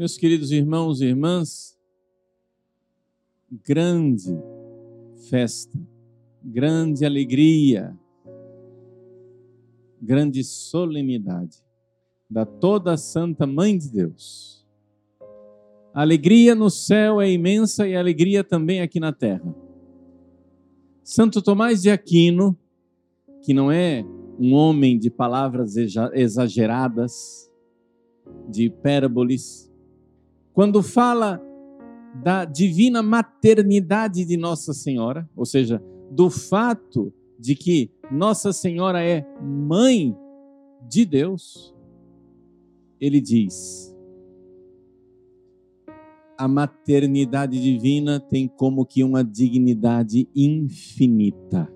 Meus queridos irmãos e irmãs, grande festa, grande alegria, grande solenidade da toda a Santa Mãe de Deus. A alegria no céu é imensa e a alegria também aqui na terra. Santo Tomás de Aquino, que não é um homem de palavras exageradas, de hipérboles, quando fala da divina maternidade de Nossa Senhora, ou seja, do fato de que Nossa Senhora é mãe de Deus, ele diz: a maternidade divina tem como que uma dignidade infinita.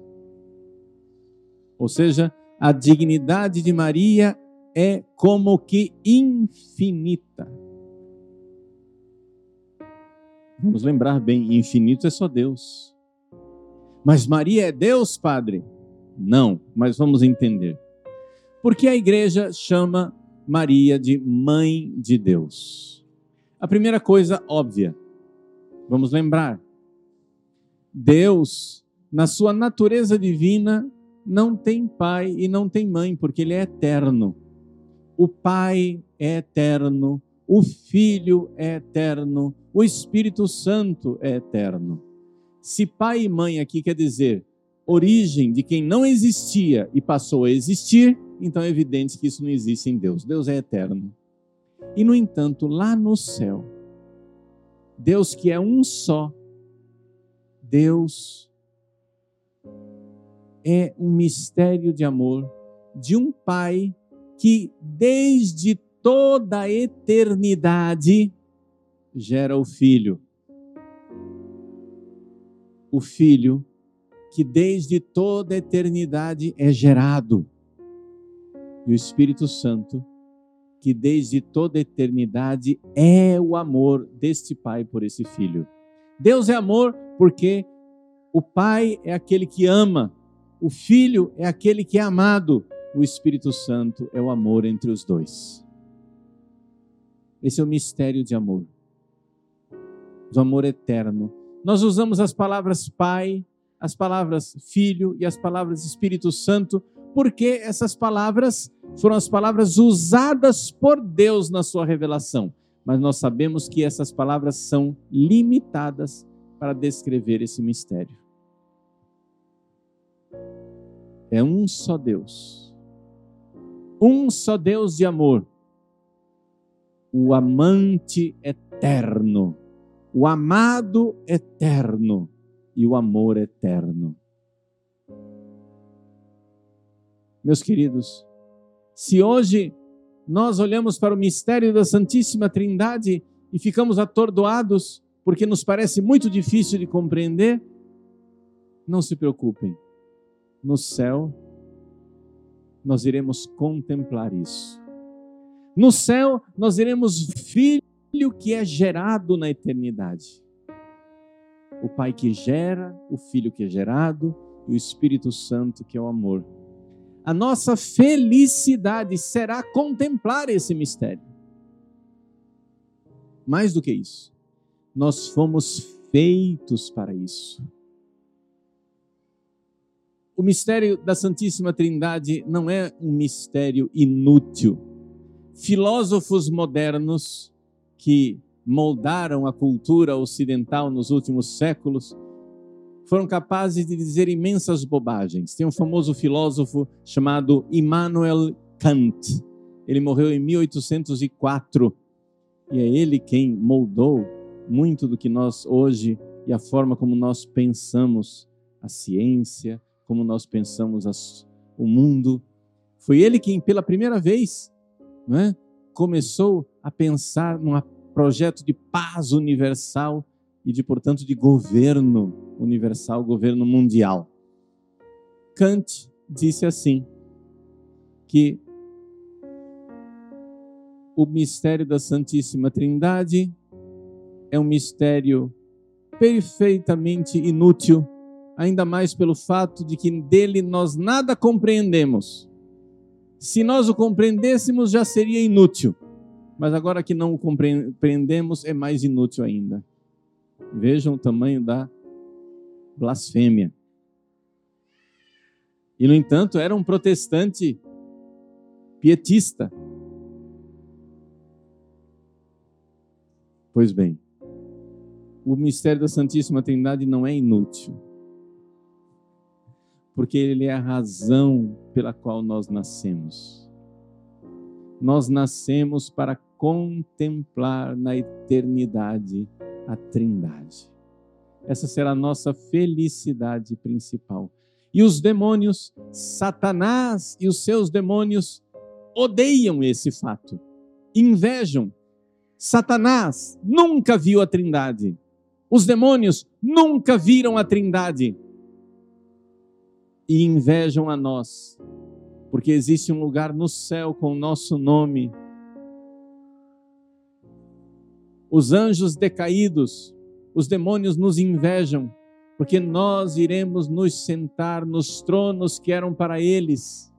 Ou seja, a dignidade de Maria é como que infinita. Vamos lembrar bem: infinito é só Deus. Mas Maria é Deus, Padre? Não, mas vamos entender. Porque a igreja chama Maria de Mãe de Deus? A primeira coisa óbvia, vamos lembrar: Deus, na sua natureza divina, não tem pai e não tem mãe, porque ele é eterno. O Pai é eterno, o Filho é eterno, o Espírito Santo é eterno. Se pai e mãe aqui quer dizer origem de quem não existia e passou a existir, então é evidente que isso não existe em Deus. Deus é eterno. E, no entanto, lá no céu, Deus que é um só, Deus é um mistério de amor de um Pai que, desde toda a eternidade, gera o Filho. O Filho que desde toda a eternidade é gerado. E o Espírito Santo, que desde toda a eternidade é o amor deste Pai por esse Filho. Deus é amor porque o Pai é aquele que ama, o Filho é aquele que é amado, o Espírito Santo é o amor entre os dois. Esse é o mistério de amor do amor eterno. Nós usamos as palavras Pai, as palavras Filho e as palavras Espírito Santo, porque essas palavras foram as palavras usadas por Deus na sua revelação. Mas nós sabemos que essas palavras são limitadas para descrever esse mistério. É um só Deus. Um só Deus de amor. O amante eterno o amado eterno e o amor eterno. Meus queridos, se hoje nós olhamos para o mistério da Santíssima Trindade e ficamos atordoados porque nos parece muito difícil de compreender, não se preocupem. No céu, nós iremos contemplar isso. No céu, nós iremos filho que é gerado na eternidade. O Pai que gera, o Filho que é gerado e o Espírito Santo que é o amor. A nossa felicidade será contemplar esse mistério. Mais do que isso, nós fomos feitos para isso. O mistério da Santíssima Trindade não é um mistério inútil. Filósofos modernos que moldaram a cultura ocidental nos últimos séculos, foram capazes de dizer imensas bobagens. Tem um famoso filósofo chamado Immanuel Kant. Ele morreu em 1804 e é ele quem moldou muito do que nós hoje e a forma como nós pensamos a ciência, como nós pensamos as, o mundo. Foi ele quem, pela primeira vez, não é, começou a pensar num projeto de paz universal e de, portanto, de governo universal, governo mundial. Kant disse assim: que o mistério da Santíssima Trindade é um mistério perfeitamente inútil, ainda mais pelo fato de que dele nós nada compreendemos. Se nós o compreendêssemos, já seria inútil. Mas agora que não o compreendemos, é mais inútil ainda. Vejam o tamanho da blasfêmia. E, no entanto, era um protestante pietista. Pois bem, o mistério da Santíssima Trindade não é inútil, porque ele é a razão pela qual nós nascemos. Nós nascemos para contemplar na eternidade a Trindade. Essa será a nossa felicidade principal. E os demônios, Satanás e os seus demônios, odeiam esse fato, invejam. Satanás nunca viu a Trindade. Os demônios nunca viram a Trindade. E invejam a nós, porque existe um lugar no céu com o nosso nome. Os anjos decaídos, os demônios nos invejam, porque nós iremos nos sentar nos tronos que eram para eles.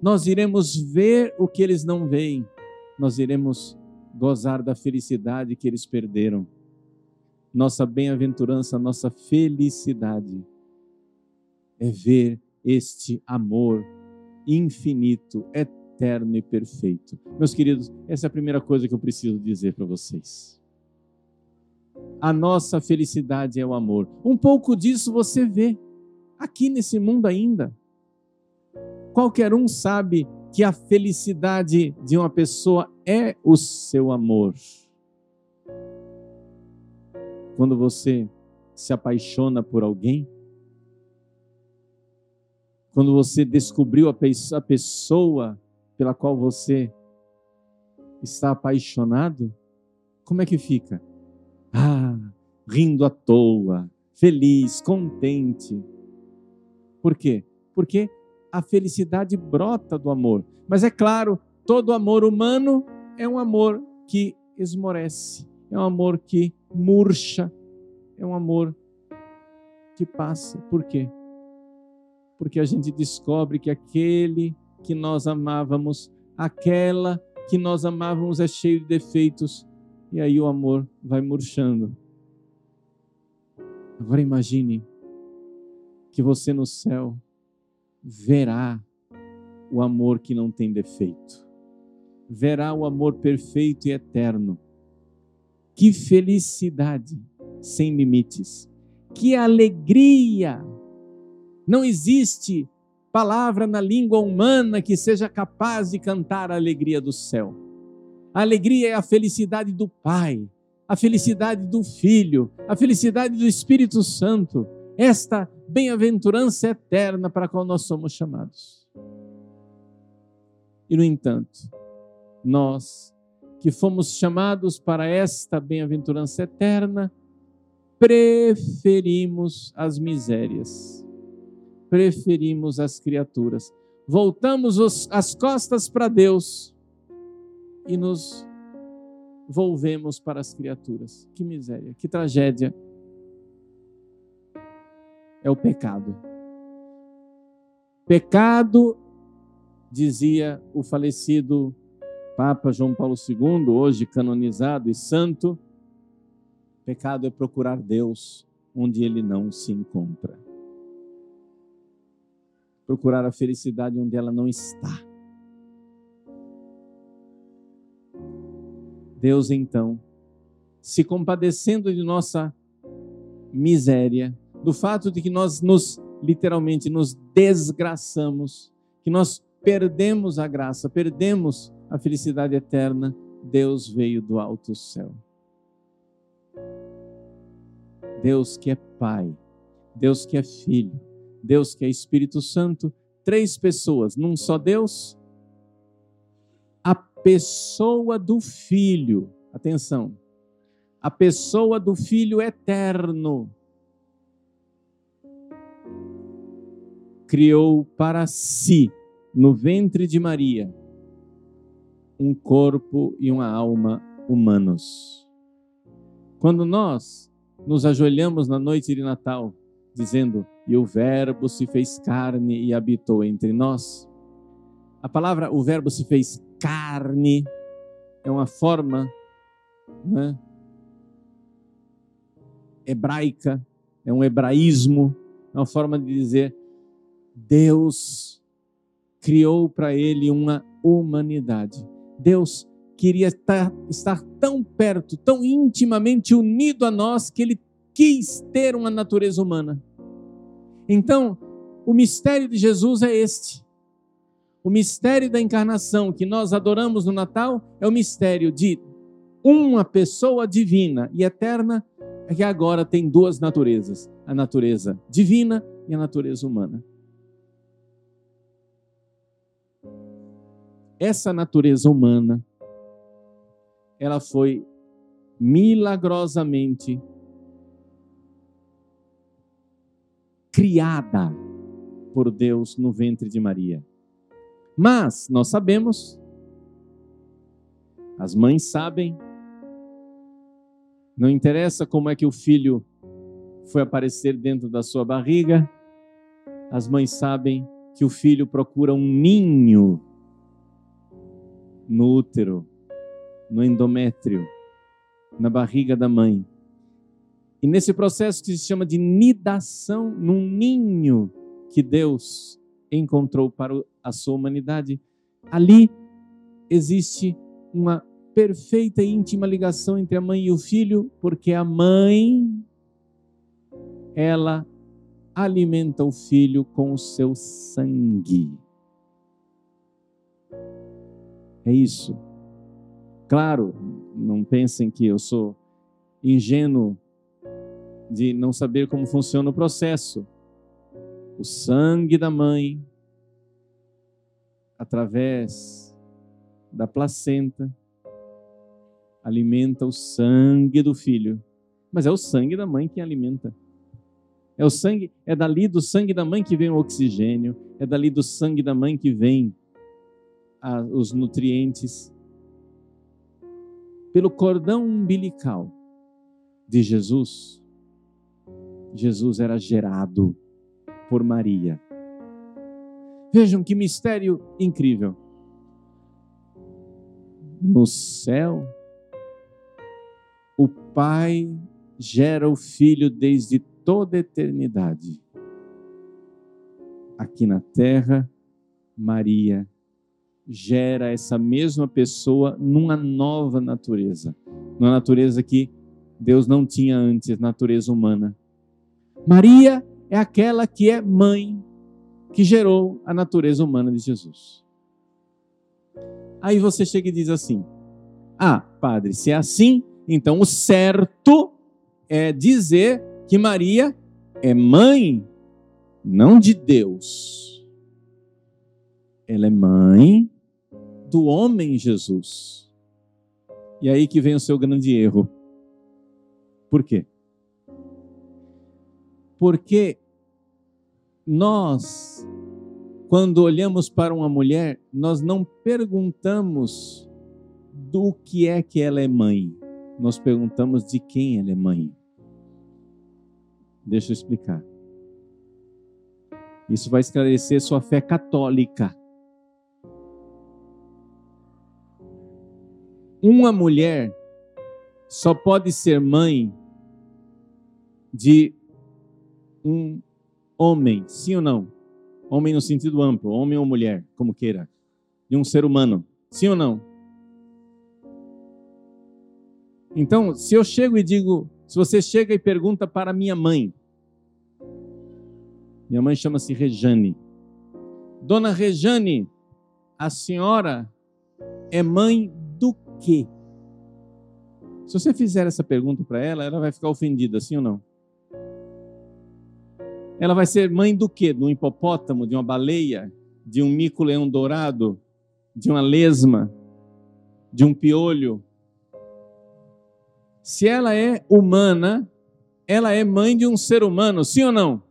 Nós iremos ver o que eles não veem. Nós iremos gozar da felicidade que eles perderam. Nossa bem-aventurança, nossa felicidade é ver este amor infinito, eterno e perfeito. Meus queridos, essa é a primeira coisa que eu preciso dizer para vocês. A nossa felicidade é o amor. Um pouco disso você vê aqui nesse mundo ainda. Qualquer um sabe que a felicidade de uma pessoa é o seu amor. Quando você se apaixona por alguém, quando você descobriu a pessoa pela qual você está apaixonado, como é que fica? Ah, rindo à toa, feliz, contente. Por quê? Porque a felicidade brota do amor. Mas é claro, todo amor humano é um amor que esmorece, é um amor que murcha, é um amor que passa. Por quê? Porque a gente descobre que aquele que nós amávamos, aquela que nós amávamos é cheio de defeitos, e aí o amor vai murchando. Agora imagine que você no céu verá o amor que não tem defeito, verá o amor perfeito e eterno. Que felicidade sem limites, que alegria! Não existe palavra na língua humana que seja capaz de cantar a alegria do céu. A alegria é a felicidade do Pai, a felicidade do Filho, a felicidade do Espírito Santo, esta bem-aventurança eterna para a qual nós somos chamados. E, no entanto, nós que fomos chamados para esta bem-aventurança eterna, preferimos as misérias, preferimos as criaturas. Voltamos os, as costas para Deus e nos volvemos para as criaturas. Que miséria, que tragédia. É o pecado. Pecado, dizia o falecido Papa João Paulo II, hoje canonizado e santo, pecado é procurar Deus onde ele não se encontra. Procurar a felicidade onde ela não está. Deus então, se compadecendo de nossa miséria, do fato de que nós nos literalmente nos desgraçamos, que nós perdemos a graça, perdemos a felicidade eterna, Deus veio do alto céu. Deus que é Pai, Deus que é Filho, Deus que é Espírito Santo, três pessoas num só Deus, pessoa do Filho, atenção, a pessoa do Filho eterno, criou para si, no ventre de Maria, um corpo e uma alma humanos. Quando nós nos ajoelhamos na noite de Natal, dizendo: E o Verbo se fez carne e habitou entre nós. A palavra o Verbo se fez carne é uma forma né, hebraica, é um hebraísmo, é uma forma de dizer Deus criou para ele uma humanidade. Deus queria estar, estar tão perto, tão intimamente unido a nós, que ele quis ter uma natureza humana. Então, o mistério de Jesus é este. O mistério da encarnação que nós adoramos no Natal é o mistério de uma pessoa divina e eterna que agora tem duas naturezas: a natureza divina e a natureza humana. Essa natureza humana ela foi milagrosamente criada por Deus no ventre de Maria. Mas nós sabemos, as mães sabem, não interessa como é que o filho foi aparecer dentro da sua barriga, as mães sabem que o filho procura um ninho no útero no endométrio, na barriga da mãe. E nesse processo que se chama de nidação, num ninho que Deus encontrou para a sua humanidade, ali existe uma perfeita e íntima ligação entre a mãe e o filho, porque a mãe ela alimenta o filho com o seu sangue. É isso. Claro, não pensem que eu sou ingênuo de não saber como funciona o processo. O sangue da mãe, através da placenta, alimenta o sangue do filho. Mas é o sangue da mãe que alimenta. É o sangue, é dali do sangue da mãe que vem o oxigênio, é dali do sangue da mãe que vem a, os nutrientes pelo cordão umbilical de Jesus, Jesus era gerado por Maria. Vejam que mistério incrível. No céu, o Pai gera o Filho desde toda a eternidade. Aqui na terra, Maria gera essa mesma pessoa numa nova natureza, numa natureza que Deus não tinha antes, natureza humana. Maria é aquela que é mãe que gerou a natureza humana de Jesus. Aí você chega e diz assim: Ah, padre, se é assim, então o certo é dizer que Maria é mãe, não de Deus. Ela é mãe do homem Jesus. E aí que vem o seu grande erro. Por quê? Porque nós, quando olhamos para uma mulher, nós não perguntamos do que é que ela é mãe. Nós perguntamos de quem ela é mãe. Deixa eu explicar. Isso vai esclarecer sua fé católica. uma mulher só pode ser mãe de um homem, sim ou não? Homem no sentido amplo, homem ou mulher, como queira. De um ser humano, sim ou não? Então, se eu chego e digo, se você chega e pergunta para minha mãe, minha mãe chama-se Rejane. Dona Rejane, a senhora é mãe quê? Se você fizer essa pergunta para ela, ela vai ficar ofendida, sim ou não? Ela vai ser mãe do quê? De um hipopótamo, de uma baleia, de um mico-leão dourado, de uma lesma, de um piolho. Se ela é humana, ela é mãe de um ser humano, sim ou não?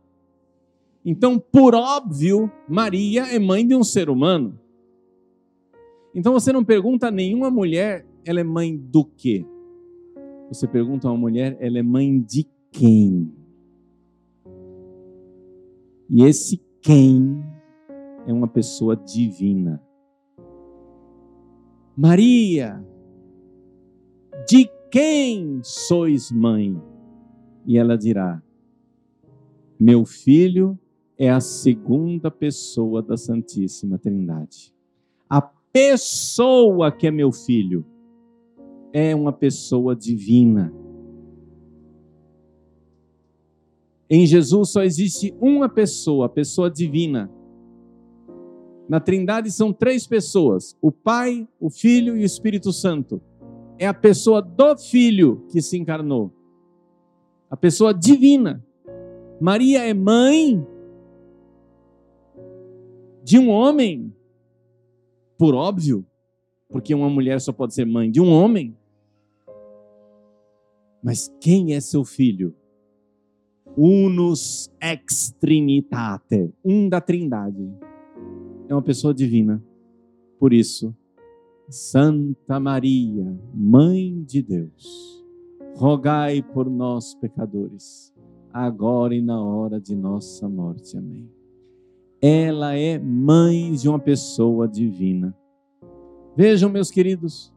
Então, por óbvio, Maria é mãe de um ser humano. Então você não pergunta a nenhuma mulher, ela é mãe do quê? Você pergunta a uma mulher, ela é mãe de quem? E esse quem é uma pessoa divina. Maria De quem sois mãe? E ela dirá: Meu filho é a segunda pessoa da Santíssima Trindade. A pessoa que é meu filho é uma pessoa divina. Em Jesus só existe uma pessoa, a pessoa divina. Na Trindade são três pessoas: o Pai, o Filho e o Espírito Santo. É a pessoa do Filho que se encarnou. A pessoa divina. Maria é mãe de um homem, por óbvio, porque uma mulher só pode ser mãe de um homem. Mas quem é seu filho? Unus ex trinitate, um da Trindade. É uma pessoa divina. Por isso, Santa Maria, Mãe de Deus, rogai por nós pecadores, agora e na hora de nossa morte. Amém. Ela é mãe de uma pessoa divina. Vejam, meus queridos,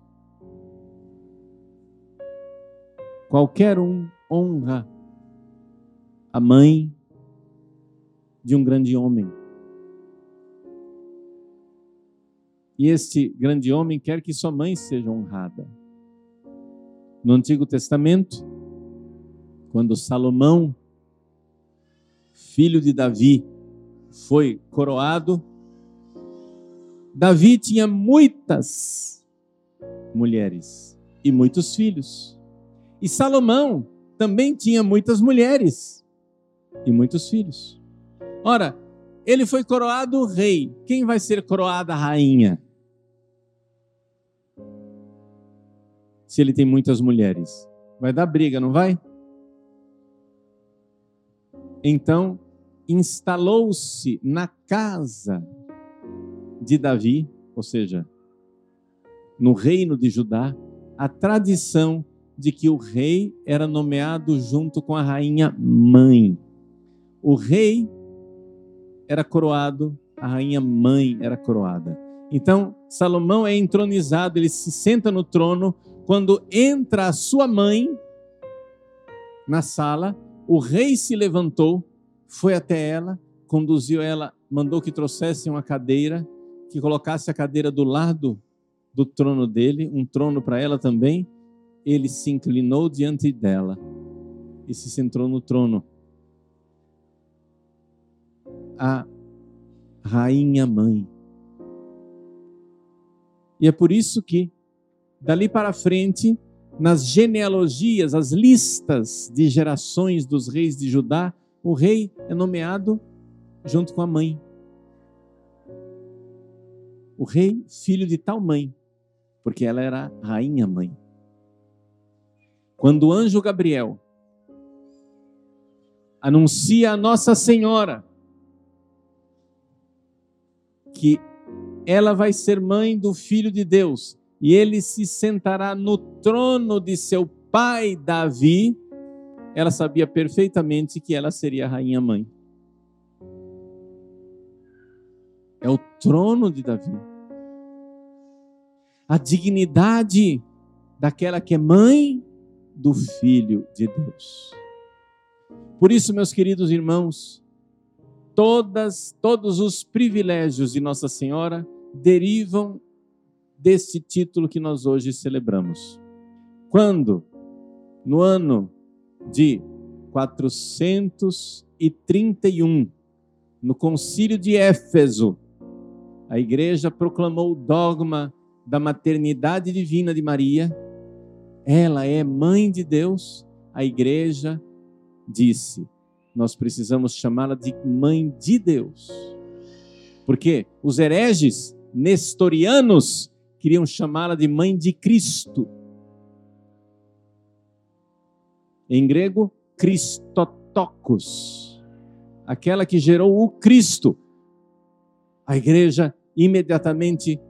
qualquer um honra a mãe de um grande homem. E este grande homem quer que sua mãe seja honrada. No Antigo Testamento, quando Salomão, filho de Davi, foi coroado, Davi tinha muitas mulheres e muitos filhos. E Salomão também tinha muitas mulheres e muitos filhos. Ora, ele foi coroado rei. Quem vai ser coroada rainha? Se ele tem muitas mulheres. Vai dar briga, não vai? Então, instalou-se na casa de Davi, ou seja, no reino de Judá, a tradição de que o rei era nomeado junto com a rainha mãe. O rei era coroado, a rainha mãe era coroada. Então, Salomão é entronizado, ele se senta no trono. Quando entra a sua mãe na sala, o rei se levantou, foi até ela, conduziu ela, mandou que trouxesse uma cadeira, que colocasse a cadeira do lado do trono dele, um trono para ela também. Ele se inclinou diante dela e se sentou no trono a rainha mãe. E é por isso que, dali para frente, nas genealogias, as listas de gerações dos reis de Judá, o rei é nomeado junto com a mãe. O rei, filho de tal mãe, porque ela era rainha mãe. Quando o anjo Gabriel anuncia a Nossa Senhora que ela vai ser mãe do filho de Deus e ele se sentará no trono de seu pai Davi, ela sabia perfeitamente que ela seria a rainha mãe. É o trono de Davi. A dignidade daquela que é mãe do filho de Deus. Por isso, meus queridos irmãos, todas, todos os privilégios de Nossa Senhora derivam desse título que nós hoje celebramos. Quando, no ano de 431, no concílio de Éfeso, a igreja proclamou o dogma da maternidade divina de Maria. Ela é mãe de Deus. A igreja disse: nós precisamos chamá-la de mãe de Deus. Porque os hereges nestorianos queriam chamá-la de mãe de Cristo. Em grego, Christotokos, aquela que gerou o Cristo. A igreja imediatamente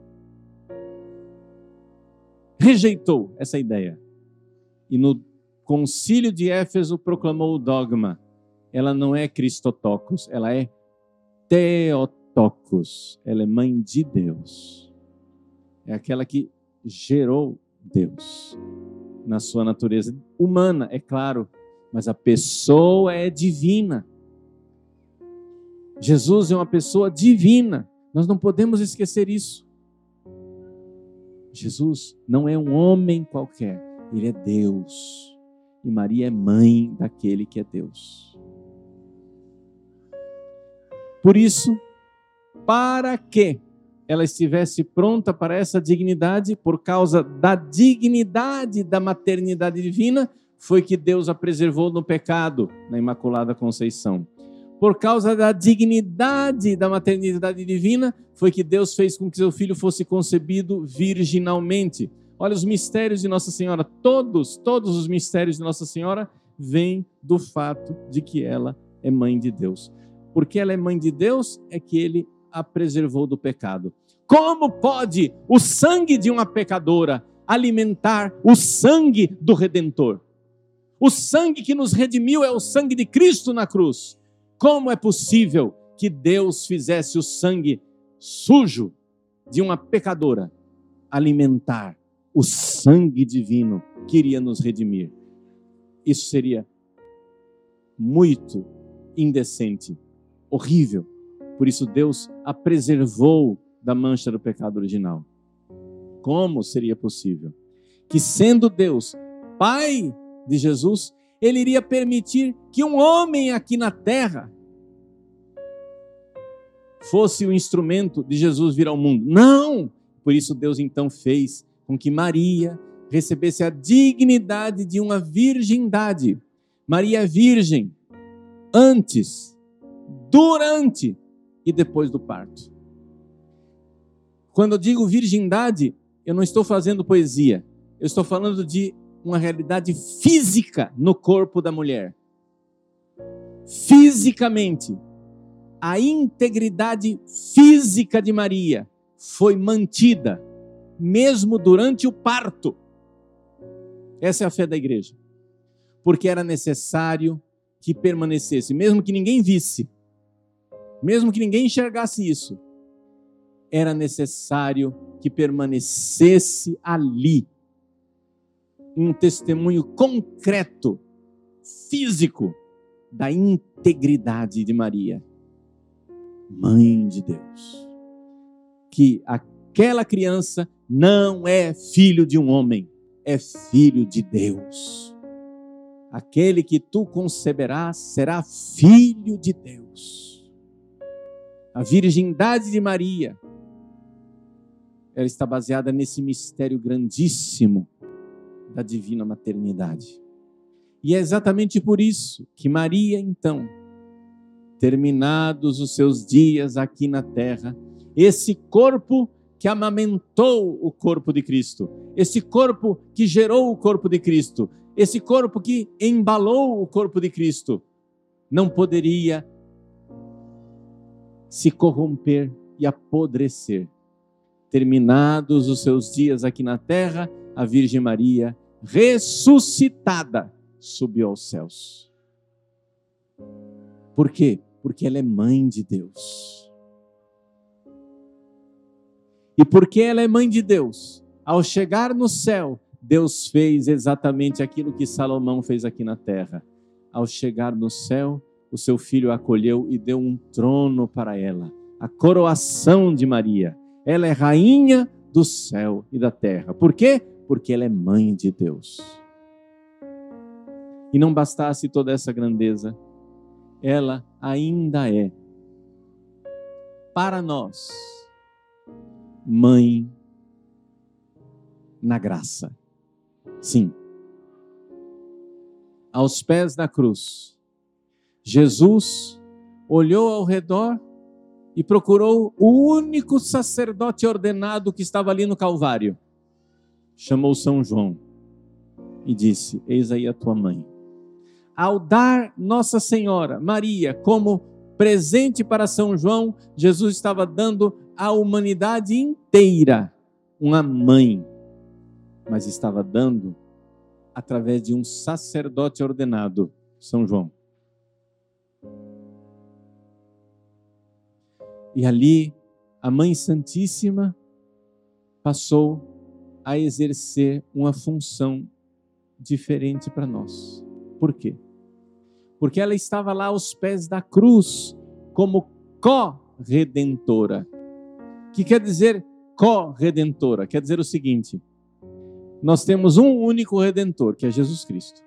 rejeitou essa ideia. E no concílio de Éfeso proclamou o dogma: ela não é Cristotocos, ela é Teotocos. Ela é mãe de Deus. É aquela que gerou Deus. na sua natureza humana, é claro, mas a pessoa é divina. Jesus é uma pessoa divina. Nós não podemos esquecer isso. Jesus não é um homem qualquer, ele é Deus. E Maria é mãe daquele que é Deus. Por isso, para que ela estivesse pronta para essa dignidade, por causa da dignidade da maternidade divina, foi que Deus a preservou no pecado, na Imaculada Conceição. Por causa da dignidade da maternidade divina, foi que Deus fez com que seu filho fosse concebido virginalmente. Olha os mistérios de Nossa Senhora, todos, todos os mistérios de Nossa Senhora vêm do fato de que ela é mãe de Deus. Porque ela é mãe de Deus, é que ele a preservou do pecado. Como pode o sangue de uma pecadora alimentar o sangue do redentor? O sangue que nos redimiu é o sangue de Cristo na cruz. Como é possível que Deus fizesse o sangue sujo de uma pecadora alimentar o sangue divino que iria nos redimir? Isso seria muito indecente, horrível. Por isso, Deus a preservou da mancha do pecado original. Como seria possível que, sendo Deus, Pai de Jesus, ele iria permitir que um homem aqui na terra fosse o instrumento de Jesus vir ao mundo? Não! Por isso, Deus então fez com que Maria recebesse a dignidade de uma virgindade. Maria é virgem antes, durante e depois do parto. Quando eu digo virgindade, eu não estou fazendo poesia. Eu estou falando de uma realidade física no corpo da mulher. Fisicamente, a integridade física de Maria foi mantida, mesmo durante o parto. Essa é a fé da igreja. Porque era necessário que permanecesse, mesmo que ninguém visse, mesmo que ninguém enxergasse isso, era necessário que permanecesse ali um testemunho concreto, físico, da integridade de Maria, mãe de Deus. Que aquela criança não é filho de um homem, é filho de Deus. Aquele que tu conceberás será filho de Deus a virgindade de Maria, ela está baseada nesse mistério grandíssimo da divina maternidade. E é exatamente por isso que Maria, então, terminados os seus dias aqui na terra, esse corpo que amamentou o corpo de Cristo, esse corpo que gerou o corpo de Cristo, esse corpo que embalou o corpo de Cristo, não poderia se corromper e apodrecer. Terminados os seus dias aqui na terra, a Virgem Maria, ressuscitada, subiu aos céus. Por quê? Porque ela é mãe de Deus. E porque ela é mãe de Deus, ao chegar no céu, Deus fez exatamente aquilo que Salomão fez aqui na terra. Ao chegar no céu, o seu filho a acolheu e deu um trono para ela, a coroação de Maria. Ela é rainha do céu e da terra. Por quê? Porque ela é mãe de Deus. E não bastasse toda essa grandeza, ela ainda é, para nós, mãe na graça. Sim. Aos pés da cruz, Jesus olhou ao redor e procurou o único sacerdote ordenado que estava ali no Calvário. Chamou São João e disse: Eis aí a tua mãe. Ao dar Nossa Senhora, Maria, como presente para São João, Jesus estava dando à humanidade inteira uma mãe, mas estava dando através de um sacerdote ordenado, São João. E ali a Mãe Santíssima passou a exercer uma função diferente para nós. Por quê? Porque ela estava lá aos pés da cruz como co-redentora. Que quer dizer co-redentora? Quer dizer o seguinte: nós temos um único redentor, que é Jesus Cristo.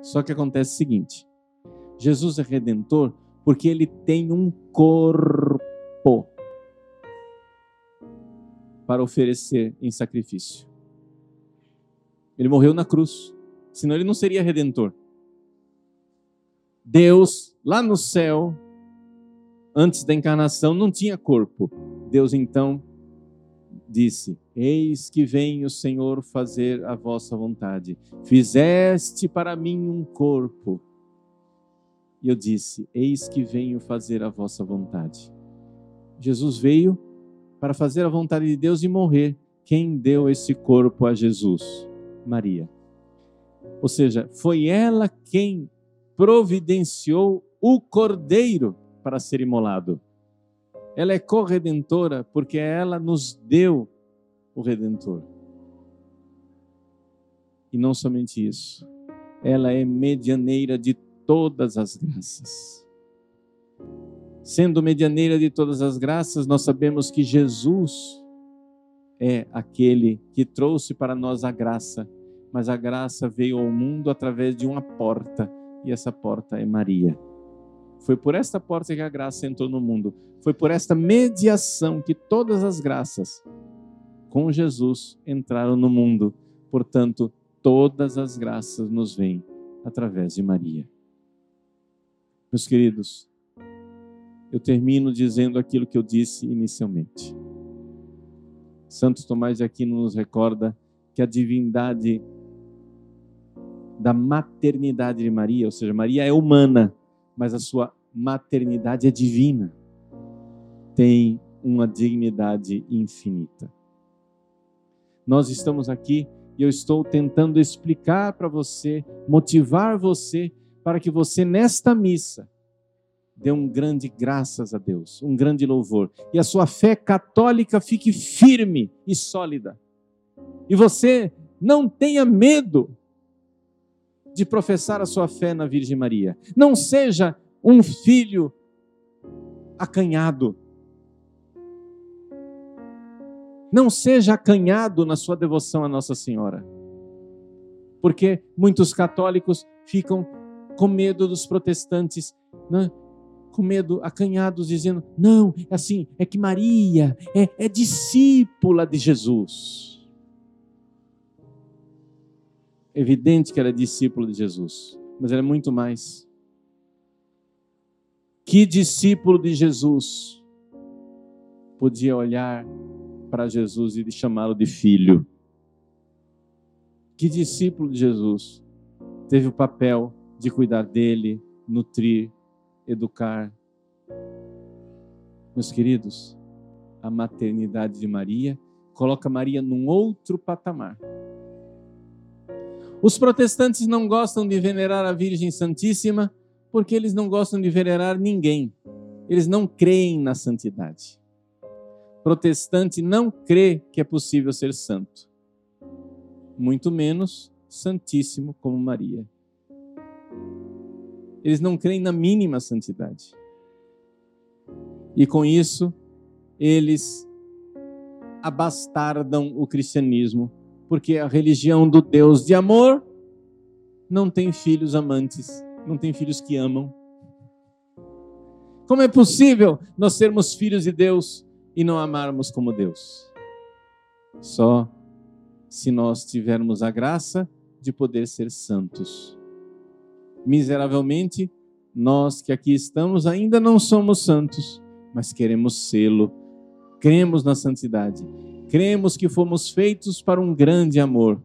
Só que acontece o seguinte: Jesus é redentor porque ele tem um corpo para oferecer em sacrifício. Ele morreu na cruz, senão ele não seria redentor. Deus, lá no céu, antes da encarnação, não tinha corpo. Deus então disse: Eis que vem o Senhor fazer a vossa vontade. Fizeste para mim um corpo. E eu disse: Eis que venho fazer a vossa vontade. Jesus veio para fazer a vontade de Deus e morrer. Quem deu esse corpo a Jesus? Maria. Ou seja, foi ela quem providenciou o cordeiro para ser imolado. Ela é corredentora porque ela nos deu o redentor. E não somente isso, ela é medianeira de todas as graças. Sendo medianeira de todas as graças, nós sabemos que Jesus é aquele que trouxe para nós a graça mas a graça veio ao mundo através de uma porta, e essa porta é Maria. Foi por esta porta que a graça entrou no mundo. Foi por esta mediação que todas as graças com Jesus entraram no mundo. Portanto, todas as graças nos vêm através de Maria. Meus queridos, eu termino dizendo aquilo que eu disse inicialmente. Santo Tomás de Aquino nos recorda que a divindade da maternidade de Maria, ou seja, Maria é humana, mas a sua maternidade é divina. Tem uma dignidade infinita. Nós estamos aqui e eu estou tentando explicar para você, motivar você para que você nesta missa dê um grande graças a Deus, um grande louvor e a sua fé católica fique firme e sólida. E você não tenha medo de professar a sua fé na Virgem Maria. Não seja um filho acanhado. Não seja acanhado na sua devoção a Nossa Senhora. Porque muitos católicos ficam com medo dos protestantes, né? Com medo, acanhados, dizendo: não, é assim, é que Maria é, é discípula de Jesus evidente que ela é discípula de Jesus, mas ela é muito mais. Que discípulo de Jesus podia olhar para Jesus e chamá-lo de filho? Que discípulo de Jesus teve o papel de cuidar dele, nutrir, educar? Meus queridos, a maternidade de Maria coloca Maria num outro patamar. Os protestantes não gostam de venerar a Virgem Santíssima porque eles não gostam de venerar ninguém. Eles não creem na santidade. Protestante não crê que é possível ser santo, muito menos santíssimo como Maria. Eles não creem na mínima santidade. E com isso, eles abastardam o cristianismo porque a religião do Deus de amor não tem filhos amantes, não tem filhos que amam. Como é possível nós sermos filhos de Deus e não amarmos como Deus? Só se nós tivermos a graça de poder ser santos. Miseravelmente, nós que aqui estamos ainda não somos santos, mas queremos sê-lo. Cremos na santidade Cremos que fomos feitos para um grande amor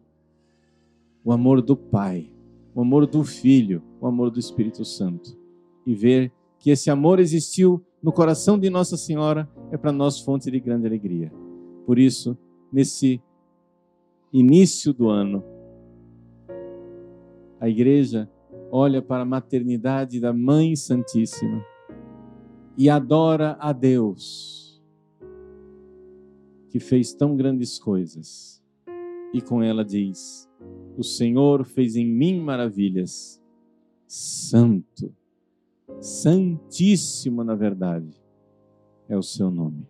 o amor do Pai, o amor do Filho, o amor do Espírito Santo. E ver que esse amor existiu no coração de Nossa Senhora é para nós fonte de grande alegria. Por isso, nesse início do ano, a igreja olha para a maternidade da Mãe Santíssima e adora a Deus que fez tão grandes coisas. E com ela diz: O Senhor fez em mim maravilhas. Santo, Santíssimo, na verdade, é o seu nome.